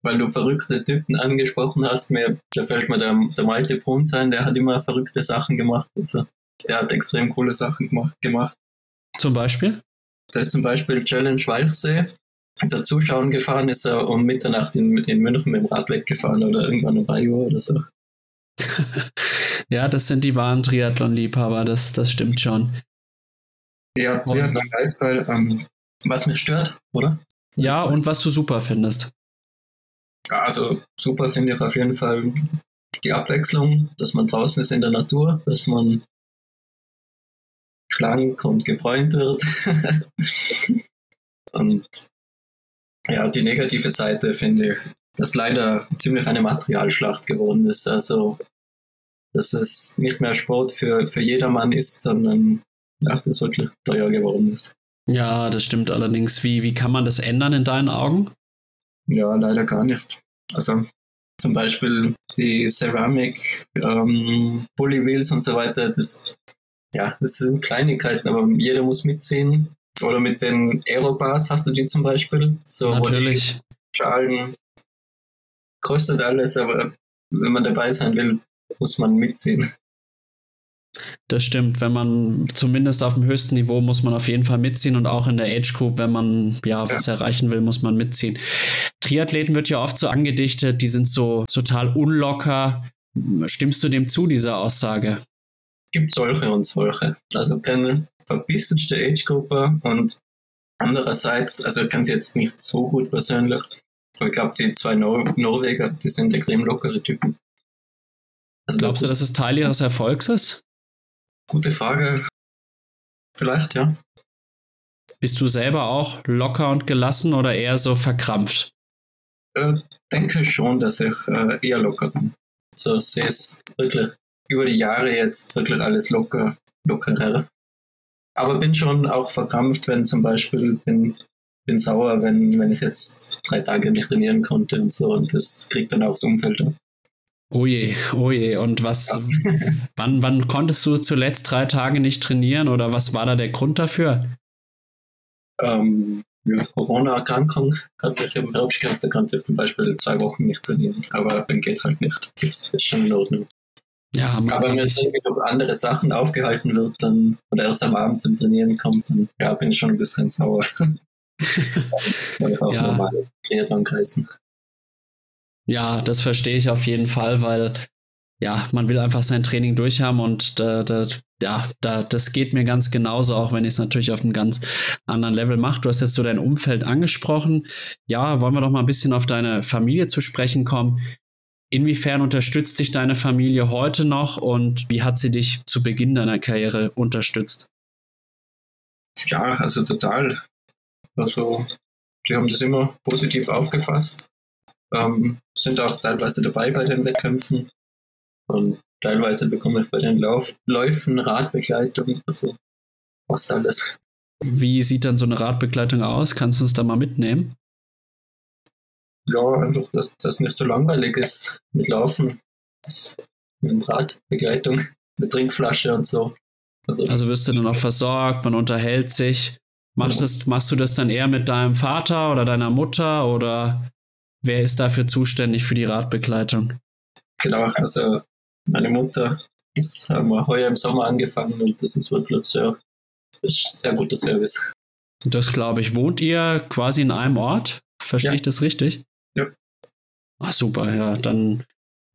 Weil du verrückte Typen angesprochen hast, mir, da fällt mir der, der Malte Brunn sein, der hat immer verrückte Sachen gemacht. Also, der hat extrem coole Sachen gemacht. Zum Beispiel? Da ist zum Beispiel Challenge Walchsee. Als er zuschauen gefahren ist, er um Mitternacht in, in München mit dem Rad weggefahren oder irgendwann um 3 Uhr oder so. ja, das sind die wahren Triathlon-Liebhaber, das, das stimmt schon. Ja, Triathlon-Lifestyle, ähm, was mich stört, oder? Ja, und was du super findest. Also super finde ich auf jeden Fall die Abwechslung, dass man draußen ist in der Natur, dass man schlank und gebräunt wird. und ja, die negative Seite finde ich, dass leider ziemlich eine Materialschlacht geworden ist. Also, dass es nicht mehr Sport für, für jedermann ist, sondern ja, das wirklich teuer geworden ist. Ja, das stimmt allerdings. Wie, wie kann man das ändern in deinen Augen? Ja, leider gar nicht. Also zum Beispiel die Ceramic, ähm, Bully Wheels und so weiter, das, ja, das sind Kleinigkeiten, aber jeder muss mitziehen. Oder mit den Aerobars hast du die zum Beispiel. So, Natürlich. Schalen kostet alles, aber wenn man dabei sein will, muss man mitziehen. Das stimmt, wenn man zumindest auf dem höchsten Niveau muss man auf jeden Fall mitziehen und auch in der Age Group, wenn man ja was ja. erreichen will, muss man mitziehen. Triathleten wird ja oft so angedichtet, die sind so total unlocker. Stimmst du dem zu, dieser Aussage? Gibt solche und solche. Also keine verbissenste Age-Gruppe und andererseits, also ich kann sie jetzt nicht so gut persönlich, aber ich glaube, die zwei Nor Norweger, die sind extrem lockere Typen. Also Glaubst du, dass es Teil ihres Erfolgs ist? Gute Frage. Vielleicht, ja. Bist du selber auch locker und gelassen oder eher so verkrampft? Äh, denke schon, dass ich äh, eher locker bin. So sehe es wirklich über die Jahre jetzt wirklich alles locker, lockerer. Aber bin schon auch verkrampft, wenn zum Beispiel bin, bin sauer, wenn, wenn ich jetzt drei Tage nicht trainieren konnte und so. Und das kriegt dann auch das Umfeld ab. Oh je, oh je. Und was, ja. wann, wann konntest du zuletzt drei Tage nicht trainieren oder was war da der Grund dafür? Ähm, ja, Corona-Erkrankung hatte ich im Herbst gehabt, da konnte ich zum Beispiel zwei Wochen nicht trainieren. Aber dann geht es halt nicht. Das ist schon in Ordnung. Ja, aber wenn jetzt irgendwie durch andere Sachen aufgehalten wird, dann oder erst am Abend zum Trainieren kommt, dann ja, bin ich schon ein bisschen sauer. das auch ja. normal Triathlon kreisen. Ja, das verstehe ich auf jeden Fall, weil ja, man will einfach sein Training durchhaben und da, da, ja, da, das geht mir ganz genauso, auch wenn ich es natürlich auf einem ganz anderen Level mache. Du hast jetzt so dein Umfeld angesprochen. Ja, wollen wir doch mal ein bisschen auf deine Familie zu sprechen kommen. Inwiefern unterstützt dich deine Familie heute noch und wie hat sie dich zu Beginn deiner Karriere unterstützt? Ja, also total. Also, sie haben das immer positiv aufgefasst ähm, sind auch teilweise dabei bei den Wettkämpfen und teilweise bekomme ich bei den Lauf Läufen Radbegleitung, also fast alles. Wie sieht dann so eine Radbegleitung aus? Kannst du uns da mal mitnehmen? Ja, einfach, dass das nicht so langweilig ist mit Laufen. Das mit Radbegleitung, mit Trinkflasche und so. Also, also wirst du dann auch versorgt, man unterhält sich. Machst, ja. das, machst du das dann eher mit deinem Vater oder deiner Mutter oder wer ist dafür zuständig für die Radbegleitung? Genau, also meine Mutter, das haben wir heuer im Sommer angefangen und das ist wirklich sehr, ist sehr guter Service. Das glaube ich. Wohnt ihr quasi in einem Ort? Verstehe ja. ich das richtig? Ja. Ach, super, ja. Dann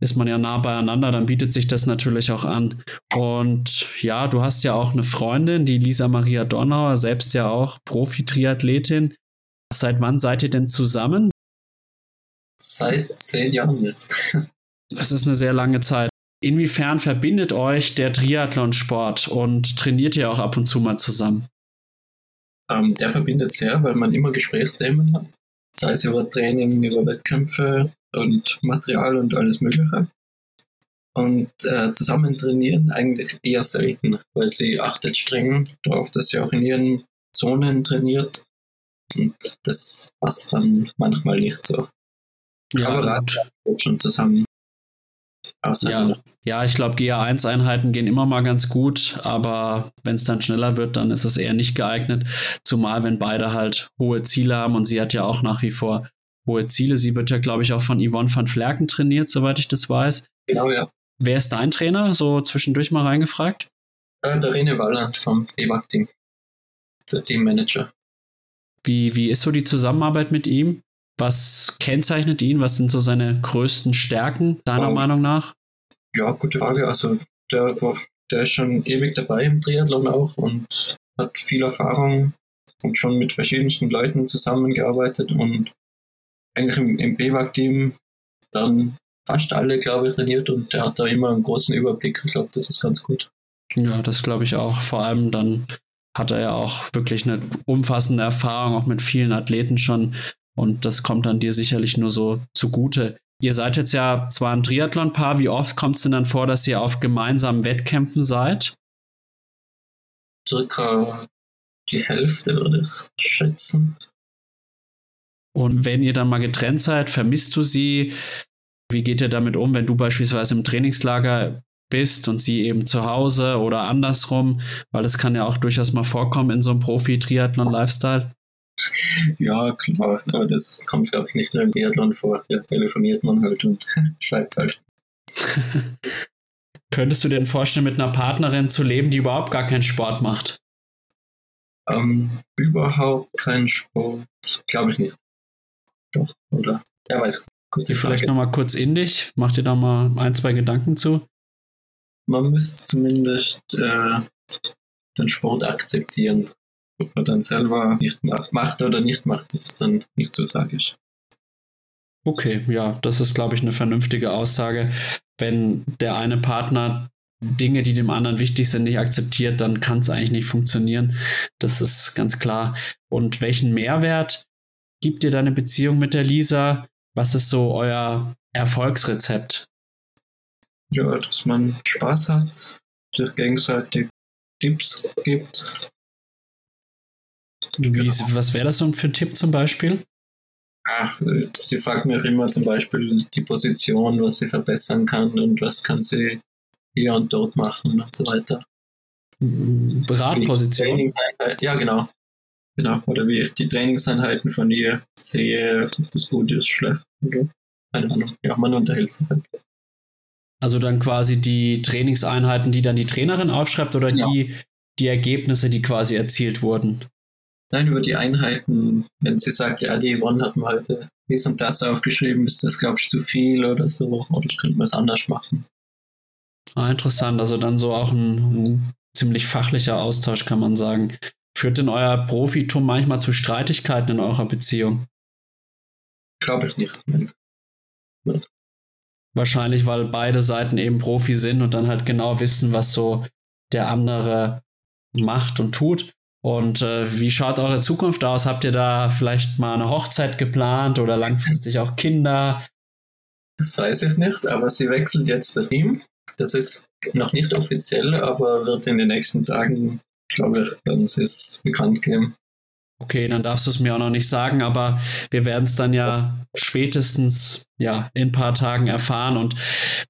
ist man ja nah beieinander, dann bietet sich das natürlich auch an. Und ja, du hast ja auch eine Freundin, die Lisa Maria Donauer, selbst ja auch Profi-Triathletin. Seit wann seid ihr denn zusammen? Seit zehn Jahren jetzt. Das ist eine sehr lange Zeit. Inwiefern verbindet euch der Triathlonsport und trainiert ihr auch ab und zu mal zusammen? Ähm, der verbindet sehr, weil man immer Gesprächsthemen hat. Sei es über Training, über Wettkämpfe und Material und alles Mögliche. Und äh, zusammen trainieren eigentlich eher selten, weil sie achtet streng darauf, dass sie auch in ihren Zonen trainiert. Und das passt dann manchmal nicht so. Ja, Aber Rad schon zusammen. Ja, ja, ich glaube, GA1-Einheiten gehen immer mal ganz gut, aber wenn es dann schneller wird, dann ist es eher nicht geeignet. Zumal, wenn beide halt hohe Ziele haben und sie hat ja auch nach wie vor hohe Ziele. Sie wird ja, glaube ich, auch von Yvonne van Flerken trainiert, soweit ich das weiß. Genau, ja. Wer ist dein Trainer? So zwischendurch mal reingefragt. Äh, der Rene Walland vom EWAG-Team, der Teammanager. Wie, wie ist so die Zusammenarbeit mit ihm? Was kennzeichnet ihn? Was sind so seine größten Stärken, deiner um, Meinung nach? Ja, gute Frage. Also, der, der ist schon ewig dabei im Triathlon auch und hat viel Erfahrung und schon mit verschiedensten Leuten zusammengearbeitet und eigentlich im, im BWAG-Team dann fast alle, glaube ich, trainiert und der hat da immer einen großen Überblick. Ich glaube, das ist ganz gut. Ja, das glaube ich auch. Vor allem dann hat er ja auch wirklich eine umfassende Erfahrung, auch mit vielen Athleten schon. Und das kommt dann dir sicherlich nur so zugute. Ihr seid jetzt ja zwar ein Triathlon-Paar. Wie oft kommt es denn dann vor, dass ihr auf gemeinsamen Wettkämpfen seid? Circa die Hälfte würde ich schätzen. Und wenn ihr dann mal getrennt seid, vermisst du sie? Wie geht ihr damit um, wenn du beispielsweise im Trainingslager bist und sie eben zu Hause oder andersrum? Weil das kann ja auch durchaus mal vorkommen in so einem Profi-Triathlon-Lifestyle. Ja, klar, aber das kommt, glaube ich, nicht nur im Triathlon vor. Ja, telefoniert man halt und schreibt halt. Könntest du dir vorstellen, mit einer Partnerin zu leben, die überhaupt gar keinen Sport macht? Ähm, überhaupt keinen Sport, glaube ich nicht. Doch, oder? Ja, weiß. Gute Vielleicht nochmal kurz in dich. Mach dir da mal ein, zwei Gedanken zu. Man müsste zumindest äh, den Sport akzeptieren. Ob man dann selber nicht macht oder nicht macht, das ist dann nicht so tragisch. Okay, ja, das ist, glaube ich, eine vernünftige Aussage. Wenn der eine Partner Dinge, die dem anderen wichtig sind, nicht akzeptiert, dann kann es eigentlich nicht funktionieren. Das ist ganz klar. Und welchen Mehrwert gibt dir deine Beziehung mit der Lisa? Was ist so euer Erfolgsrezept? Ja, dass man Spaß hat, sich gegenseitig Tipps gibt. Wie, genau. Was wäre das so für ein Tipp zum Beispiel? Ach, sie fragt mich immer zum Beispiel die Position, was sie verbessern kann und was kann sie hier und dort machen und so weiter. Beratposition? Ja, genau. Genau, oder wie ich die Trainingseinheiten von ihr sehe, ob das gut ist, schlecht. Oder? Keine Ahnung. Ja, man unterhält sich halt. Also dann quasi die Trainingseinheiten, die dann die Trainerin aufschreibt oder ja. die, die Ergebnisse, die quasi erzielt wurden? Nein, über die Einheiten. Wenn sie sagt, ja, die Yvonne hat mal heute dies und das aufgeschrieben, ist das, glaube ich, zu viel oder so. Oder könnte man es anders machen. Ah, interessant. Also dann so auch ein, ein ziemlich fachlicher Austausch, kann man sagen. Führt denn euer Profitum manchmal zu Streitigkeiten in eurer Beziehung? Glaube ich nicht. Wahrscheinlich, weil beide Seiten eben Profi sind und dann halt genau wissen, was so der andere macht und tut. Und äh, wie schaut eure Zukunft aus? Habt ihr da vielleicht mal eine Hochzeit geplant oder langfristig auch Kinder? Das weiß ich nicht, aber sie wechselt jetzt das Team. Das ist noch nicht offiziell, aber wird in den nächsten Tagen glaube ich, werden sie es bekannt geben. Okay, dann darfst du es mir auch noch nicht sagen, aber wir werden es dann ja spätestens ja, in ein paar Tagen erfahren und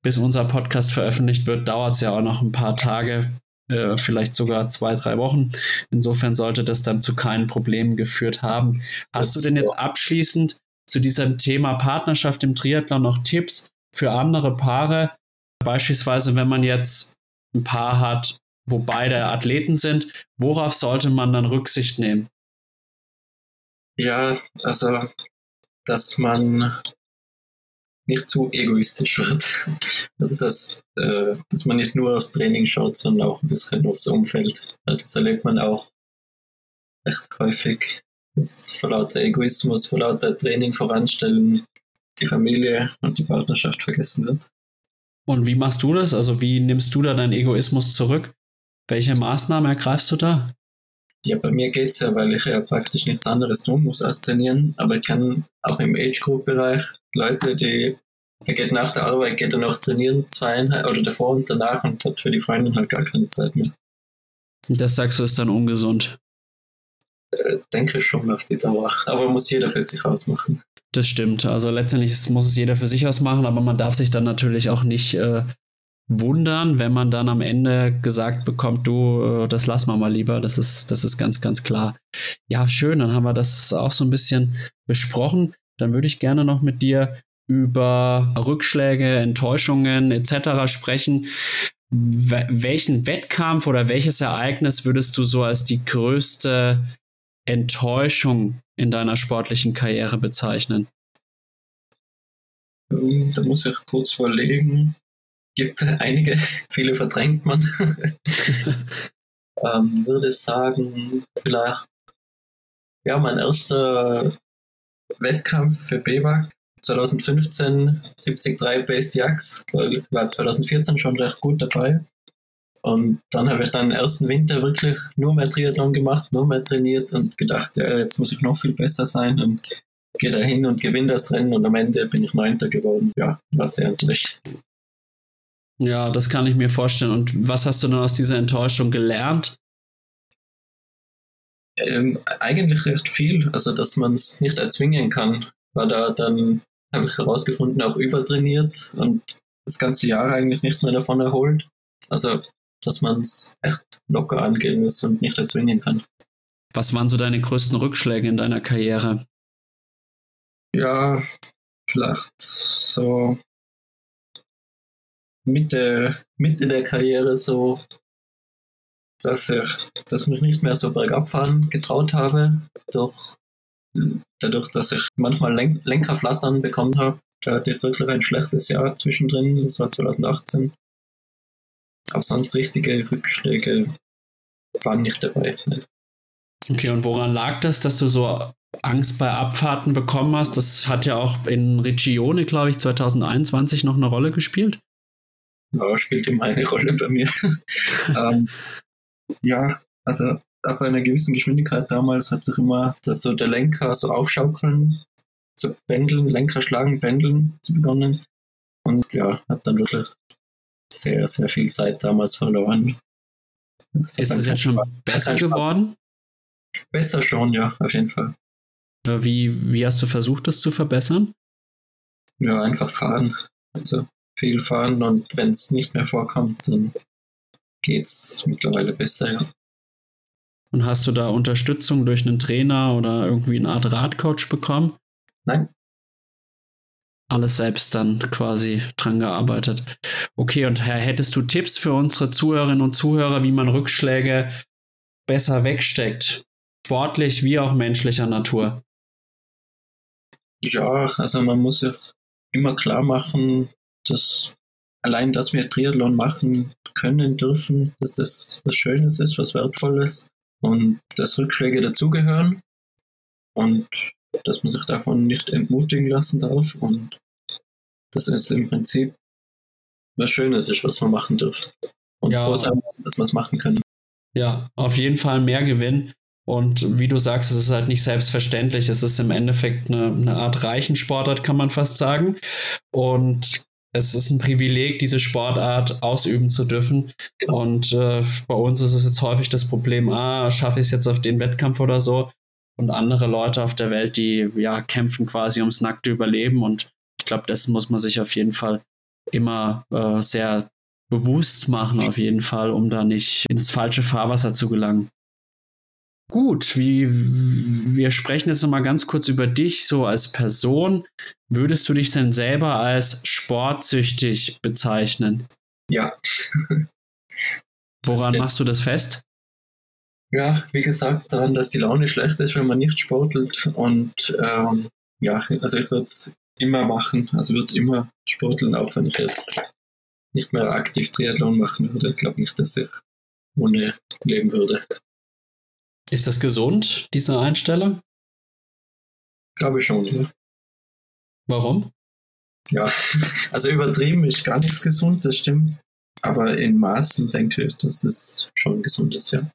bis unser Podcast veröffentlicht wird, dauert es ja auch noch ein paar Tage, äh, vielleicht sogar zwei, drei Wochen. Insofern sollte das dann zu keinen Problemen geführt haben. Hast du denn jetzt abschließend zu diesem Thema Partnerschaft im Triathlon noch Tipps für andere Paare? Beispielsweise, wenn man jetzt ein Paar hat, wo beide Athleten sind, worauf sollte man dann Rücksicht nehmen? Ja, also, dass man nicht zu egoistisch wird. Also, dass, äh, dass man nicht nur aufs Training schaut, sondern auch ein bisschen aufs Umfeld. Das erlebt man auch recht häufig, dass vor lauter Egoismus, vor lauter Training voranstellen, die Familie und die Partnerschaft vergessen wird. Und wie machst du das? Also, wie nimmst du da deinen Egoismus zurück? Welche Maßnahmen ergreifst du da? Ja, bei mir geht es ja, weil ich ja praktisch nichts anderes tun muss als trainieren. Aber ich kann auch im Age-Group-Bereich Leute, die, der geht nach der Arbeit, geht er noch trainieren, zweieinhalb oder davor und danach und hat für die Freundin halt gar keine Zeit mehr. Das sagst du, ist dann ungesund. Äh, denke schon auf die Dauer. Aber muss jeder für sich ausmachen. Das stimmt. Also letztendlich muss es jeder für sich ausmachen, aber man darf sich dann natürlich auch nicht äh, wundern, wenn man dann am Ende gesagt bekommt, du, äh, das lassen wir mal lieber. Das ist, das ist ganz, ganz klar. Ja, schön. Dann haben wir das auch so ein bisschen besprochen. Dann würde ich gerne noch mit dir über Rückschläge, Enttäuschungen etc. sprechen. welchen Wettkampf oder welches Ereignis würdest du so als die größte Enttäuschung in deiner sportlichen Karriere bezeichnen? Da muss ich kurz überlegen gibt einige, viele verdrängt man. ähm, würde sagen, vielleicht, ja, mein erster Wettkampf für BWAG 2015 73 Base Jacks, ich war 2014 schon recht gut dabei. Und dann habe ich dann den ersten Winter wirklich nur mehr Triathlon gemacht, nur mehr trainiert und gedacht, ja, jetzt muss ich noch viel besser sein und gehe da hin und gewinne das Rennen und am Ende bin ich Neunter geworden. Ja, war sehr enttäuscht. Ja, das kann ich mir vorstellen. Und was hast du dann aus dieser Enttäuschung gelernt? Ähm, eigentlich recht viel, also dass man es nicht erzwingen kann. War da dann, habe ich herausgefunden, auch übertrainiert und das ganze Jahr eigentlich nicht mehr davon erholt. Also, dass man es echt locker angehen muss und nicht erzwingen kann. Was waren so deine größten Rückschläge in deiner Karriere? Ja, vielleicht so Mitte, Mitte der Karriere so, dass ich dass mich nicht mehr so bergab fahren getraut habe. Doch dadurch, dass ich manchmal Len Lenkerflattern bekommen habe, da hatte ich wirklich ein schlechtes Jahr zwischendrin. Das war 2018. Auch sonst richtige Rückschläge waren nicht dabei. Ne. Okay, und woran lag das, dass du so Angst bei Abfahrten bekommen hast? Das hat ja auch in Regione, glaube ich, 2021 noch eine Rolle gespielt ja, spielt immer eine Rolle bei mir. ähm, ja, also ab einer gewissen Geschwindigkeit damals hat sich immer dass so der Lenker so aufschaukeln, zu pendeln, Lenker schlagen, pendeln zu begonnen. Und ja, hat dann wirklich sehr, sehr viel Zeit damals verloren. Das ist es jetzt schon besser geworden? Besser schon, ja, auf jeden Fall. Wie, wie hast du versucht, das zu verbessern? Ja, einfach fahren. Also viel fahren und wenn es nicht mehr vorkommt, dann geht es mittlerweile besser, ja. Und hast du da Unterstützung durch einen Trainer oder irgendwie eine Art Radcoach bekommen? Nein. Alles selbst dann quasi dran gearbeitet. Okay, und Herr, hättest du Tipps für unsere Zuhörerinnen und Zuhörer, wie man Rückschläge besser wegsteckt? Sportlich wie auch menschlicher Natur? Ja, also man muss ja immer klar machen, dass allein, dass wir Triathlon machen können, dürfen, dass das was Schönes ist, was Wertvolles und dass Rückschläge dazugehören und dass man sich davon nicht entmutigen lassen darf und dass es im Prinzip was Schönes ist, was man machen dürfen. Und ja. froh sein, dass wir es machen können. Ja, auf jeden Fall mehr Gewinn. Und wie du sagst, es ist halt nicht selbstverständlich. Es ist im Endeffekt eine, eine Art Reichensportart, kann man fast sagen. Und es ist ein Privileg, diese Sportart ausüben zu dürfen. Und äh, bei uns ist es jetzt häufig das Problem, ah, schaffe ich es jetzt auf den Wettkampf oder so. Und andere Leute auf der Welt, die ja kämpfen quasi ums nackte Überleben. Und ich glaube, dessen muss man sich auf jeden Fall immer äh, sehr bewusst machen, auf jeden Fall, um da nicht ins falsche Fahrwasser zu gelangen. Gut, wie, wir sprechen jetzt nochmal ganz kurz über dich so als Person. Würdest du dich denn selber als sportsüchtig bezeichnen? Ja. Woran machst du das fest? Ja, wie gesagt, daran, dass die Laune schlecht ist, wenn man nicht sportelt. Und ähm, ja, also ich würde es immer machen. Also würde immer sporteln, auch wenn ich jetzt nicht mehr aktiv Triathlon machen würde. Ich glaube nicht, dass ich ohne leben würde. Ist das gesund, diese Einstellung? Glaube ich schon, ja. Warum? Ja, also übertrieben ist gar nichts gesund, das stimmt. Aber in Maßen denke ich, dass es schon gesund ist, ja.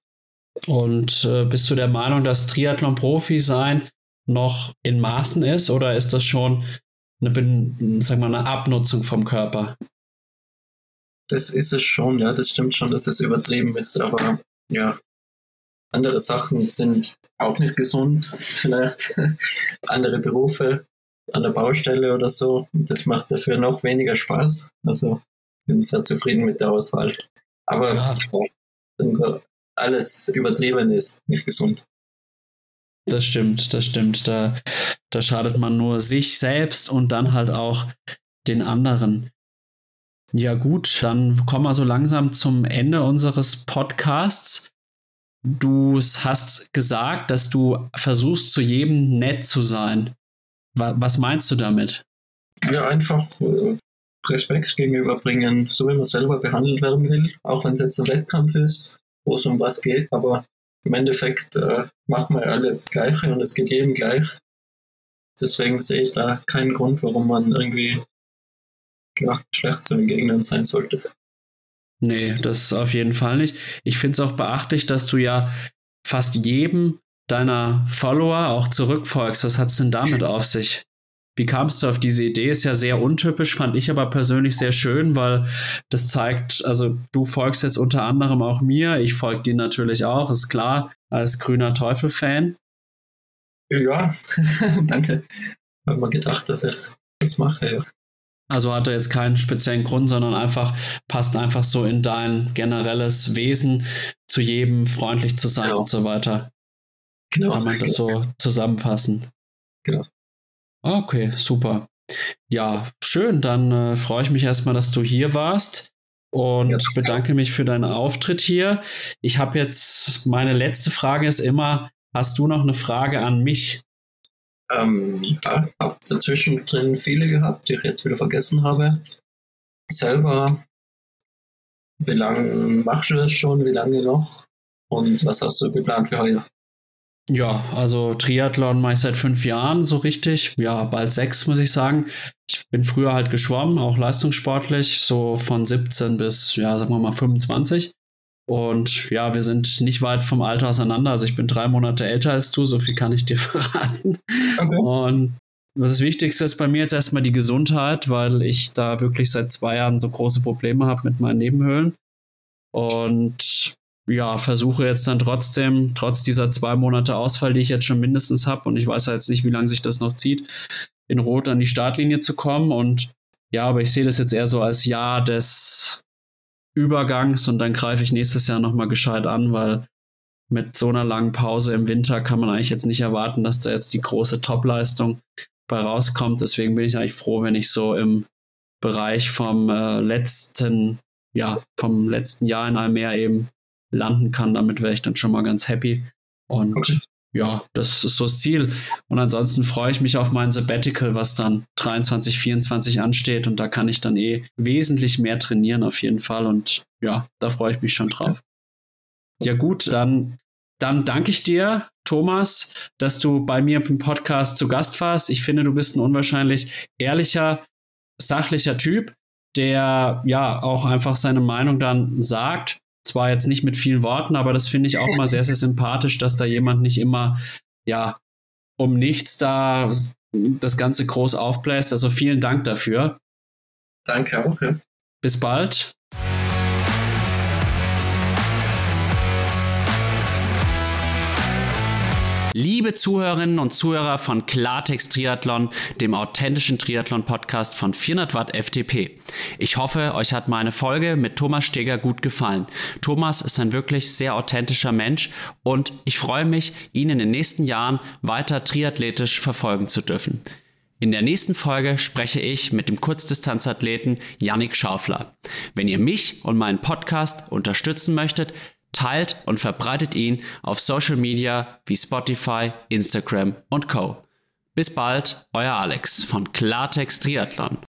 Und äh, bist du der Meinung, dass Triathlon-Profi sein noch in Maßen ist oder ist das schon eine, sagen wir, eine Abnutzung vom Körper? Das ist es schon, ja, das stimmt schon, dass es übertrieben ist, aber ja, andere Sachen sind auch nicht gesund, vielleicht andere Berufe an der Baustelle oder so. Das macht dafür noch weniger Spaß. Also bin sehr zufrieden mit der Auswahl. Aber ja. alles übertrieben ist nicht gesund. Das stimmt, das stimmt. Da, da schadet man nur sich selbst und dann halt auch den anderen. Ja gut, dann kommen wir so langsam zum Ende unseres Podcasts. Du hast gesagt, dass du versuchst, zu jedem nett zu sein. Was meinst du damit? Ja, einfach äh, Respekt gegenüberbringen, so wie man selber behandelt werden will, auch wenn es jetzt ein Wettkampf ist, wo es um was geht, aber im Endeffekt äh, machen wir alles das Gleiche und es geht jedem gleich. Deswegen sehe ich da keinen Grund, warum man irgendwie ja, schlecht zu den Gegnern sein sollte. Nee, das auf jeden Fall nicht. Ich finde es auch beachtlich, dass du ja fast jedem deiner Follower auch zurückfolgst. Was hat es denn damit auf sich? Wie kamst du auf diese Idee? Ist ja sehr untypisch, fand ich aber persönlich sehr schön, weil das zeigt, also du folgst jetzt unter anderem auch mir, ich folge dir natürlich auch, ist klar, als grüner Teufel-Fan. Ja, danke. Ich habe mir gedacht, dass ich das mache, ja. Also hat er jetzt keinen speziellen Grund, sondern einfach passt einfach so in dein generelles Wesen, zu jedem freundlich zu sein genau. und so weiter. Genau. Kann man das so zusammenfassen. Genau. Okay, super. Ja, schön. Dann äh, freue ich mich erstmal, dass du hier warst und ja, bedanke mich für deinen Auftritt hier. Ich habe jetzt, meine letzte Frage ist immer, hast du noch eine Frage an mich? Ähm, ja, habe dazwischen drin viele gehabt, die ich jetzt wieder vergessen habe. Selber, wie lange machst du das schon? Wie lange noch? Und was hast du geplant für heute? Ja, also Triathlon mache ich seit fünf Jahren so richtig. Ja, bald sechs, muss ich sagen. Ich bin früher halt geschwommen, auch leistungssportlich, so von 17 bis, ja, sagen wir mal 25. Und ja, wir sind nicht weit vom Alter auseinander. Also ich bin drei Monate älter als du, so viel kann ich dir verraten. Okay. Und das Wichtigste ist bei mir jetzt erstmal die Gesundheit, weil ich da wirklich seit zwei Jahren so große Probleme habe mit meinen Nebenhöhlen. Und ja, versuche jetzt dann trotzdem, trotz dieser zwei Monate Ausfall, die ich jetzt schon mindestens habe, und ich weiß jetzt nicht, wie lange sich das noch zieht, in Rot an die Startlinie zu kommen. Und ja, aber ich sehe das jetzt eher so als Jahr des Übergangs und dann greife ich nächstes Jahr nochmal gescheit an, weil mit so einer langen Pause im Winter kann man eigentlich jetzt nicht erwarten, dass da jetzt die große Topleistung bei rauskommt. Deswegen bin ich eigentlich froh, wenn ich so im Bereich vom äh, letzten, ja, vom letzten Jahr in Almere eben landen kann. Damit wäre ich dann schon mal ganz happy. Und okay. Ja, das ist so das Ziel. Und ansonsten freue ich mich auf mein Sabbatical, was dann 23, 24 ansteht. Und da kann ich dann eh wesentlich mehr trainieren auf jeden Fall. Und ja, da freue ich mich schon drauf. Ja gut, dann, dann danke ich dir, Thomas, dass du bei mir im Podcast zu Gast warst. Ich finde, du bist ein unwahrscheinlich ehrlicher, sachlicher Typ, der ja auch einfach seine Meinung dann sagt zwar jetzt nicht mit vielen Worten, aber das finde ich auch mal sehr, sehr sympathisch, dass da jemand nicht immer, ja, um nichts da das Ganze groß aufbläst. Also vielen Dank dafür. Danke auch. Ja. Bis bald. Liebe Zuhörerinnen und Zuhörer von Klartext Triathlon, dem authentischen Triathlon-Podcast von 400 Watt FTP. Ich hoffe, euch hat meine Folge mit Thomas Steger gut gefallen. Thomas ist ein wirklich sehr authentischer Mensch und ich freue mich, ihn in den nächsten Jahren weiter triathletisch verfolgen zu dürfen. In der nächsten Folge spreche ich mit dem Kurzdistanzathleten Yannick Schaufler. Wenn ihr mich und meinen Podcast unterstützen möchtet, teilt und verbreitet ihn auf Social Media wie Spotify, Instagram und Co. Bis bald, euer Alex von Klartext Triathlon.